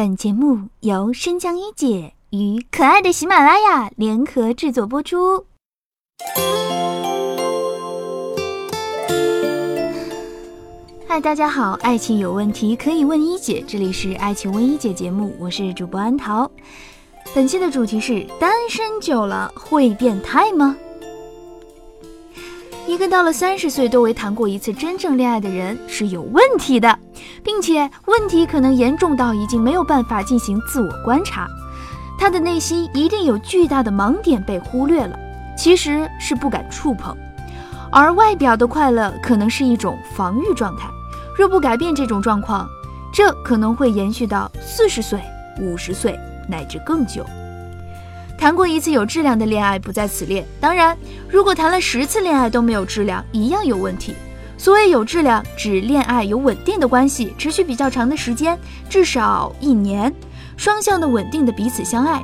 本节目由生姜一姐与可爱的喜马拉雅联合制作播出。嗨，大家好，爱情有问题可以问一姐，这里是爱情问一姐节目，我是主播安桃。本期的主题是：单身久了会变态吗？一个到了三十岁都未谈过一次真正恋爱的人是有问题的，并且问题可能严重到已经没有办法进行自我观察。他的内心一定有巨大的盲点被忽略了，其实是不敢触碰。而外表的快乐可能是一种防御状态，若不改变这种状况，这可能会延续到四十岁、五十岁乃至更久。谈过一次有质量的恋爱不在此列。当然，如果谈了十次恋爱都没有质量，一样有问题。所谓有质量，指恋爱有稳定的关系，持续比较长的时间，至少一年，双向的稳定的彼此相爱，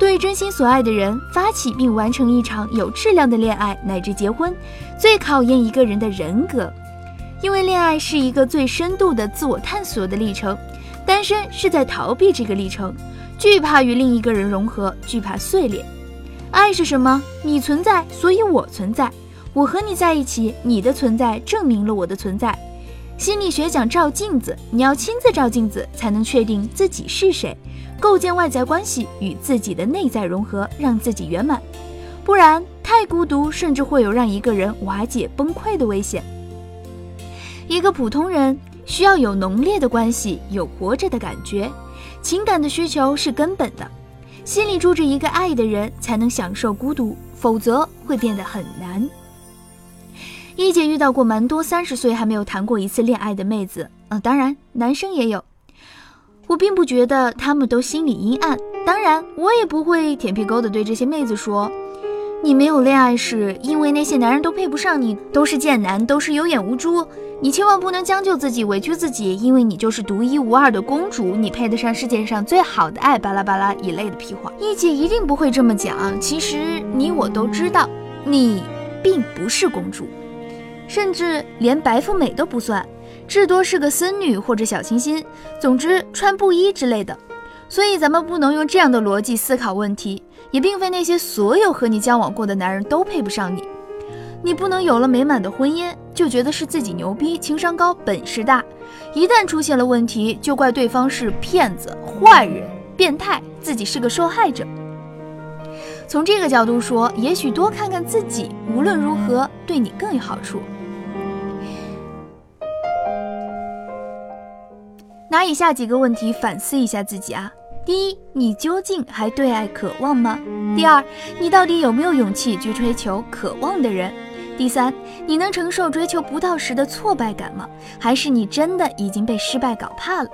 对真心所爱的人发起并完成一场有质量的恋爱乃至结婚，最考验一个人的人格。因为恋爱是一个最深度的自我探索的历程，单身是在逃避这个历程。惧怕与另一个人融合，惧怕碎裂。爱是什么？你存在，所以我存在。我和你在一起，你的存在证明了我的存在。心理学讲照镜子，你要亲自照镜子，才能确定自己是谁，构建外在关系与自己的内在融合，让自己圆满。不然太孤独，甚至会有让一个人瓦解崩溃的危险。一个普通人需要有浓烈的关系，有活着的感觉。情感的需求是根本的，心里住着一个爱的人，才能享受孤独，否则会变得很难。一姐遇到过蛮多三十岁还没有谈过一次恋爱的妹子，呃，当然男生也有。我并不觉得他们都心里阴暗，当然我也不会舔屁沟的对这些妹子说。你没有恋爱是因为那些男人都配不上你，都是贱男，都是有眼无珠。你千万不能将就自己，委屈自己，因为你就是独一无二的公主，你配得上世界上最好的爱，巴拉巴拉一类的屁话。一姐一定不会这么讲。其实你我都知道，你并不是公主，甚至连白富美都不算，至多是个孙女或者小清新，总之穿布衣之类的。所以咱们不能用这样的逻辑思考问题。也并非那些所有和你交往过的男人都配不上你，你不能有了美满的婚姻就觉得是自己牛逼、情商高、本事大，一旦出现了问题就怪对方是骗子、坏人、变态，自己是个受害者。从这个角度说，也许多看看自己，无论如何对你更有好处。拿以下几个问题反思一下自己啊。第一，你究竟还对爱渴望吗？第二，你到底有没有勇气去追求渴望的人？第三，你能承受追求不到时的挫败感吗？还是你真的已经被失败搞怕了？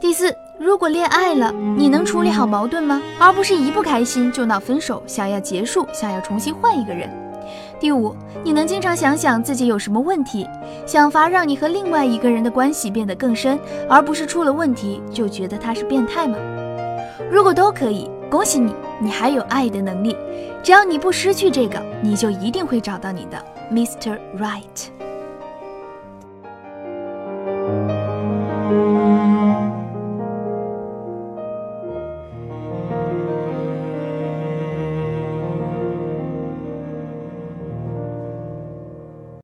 第四，如果恋爱了，你能处理好矛盾吗？而不是一不开心就闹分手，想要结束，想要重新换一个人。第五，你能经常想想自己有什么问题，想法让你和另外一个人的关系变得更深，而不是出了问题就觉得他是变态吗？如果都可以，恭喜你，你还有爱的能力。只要你不失去这个，你就一定会找到你的 Mr. Right。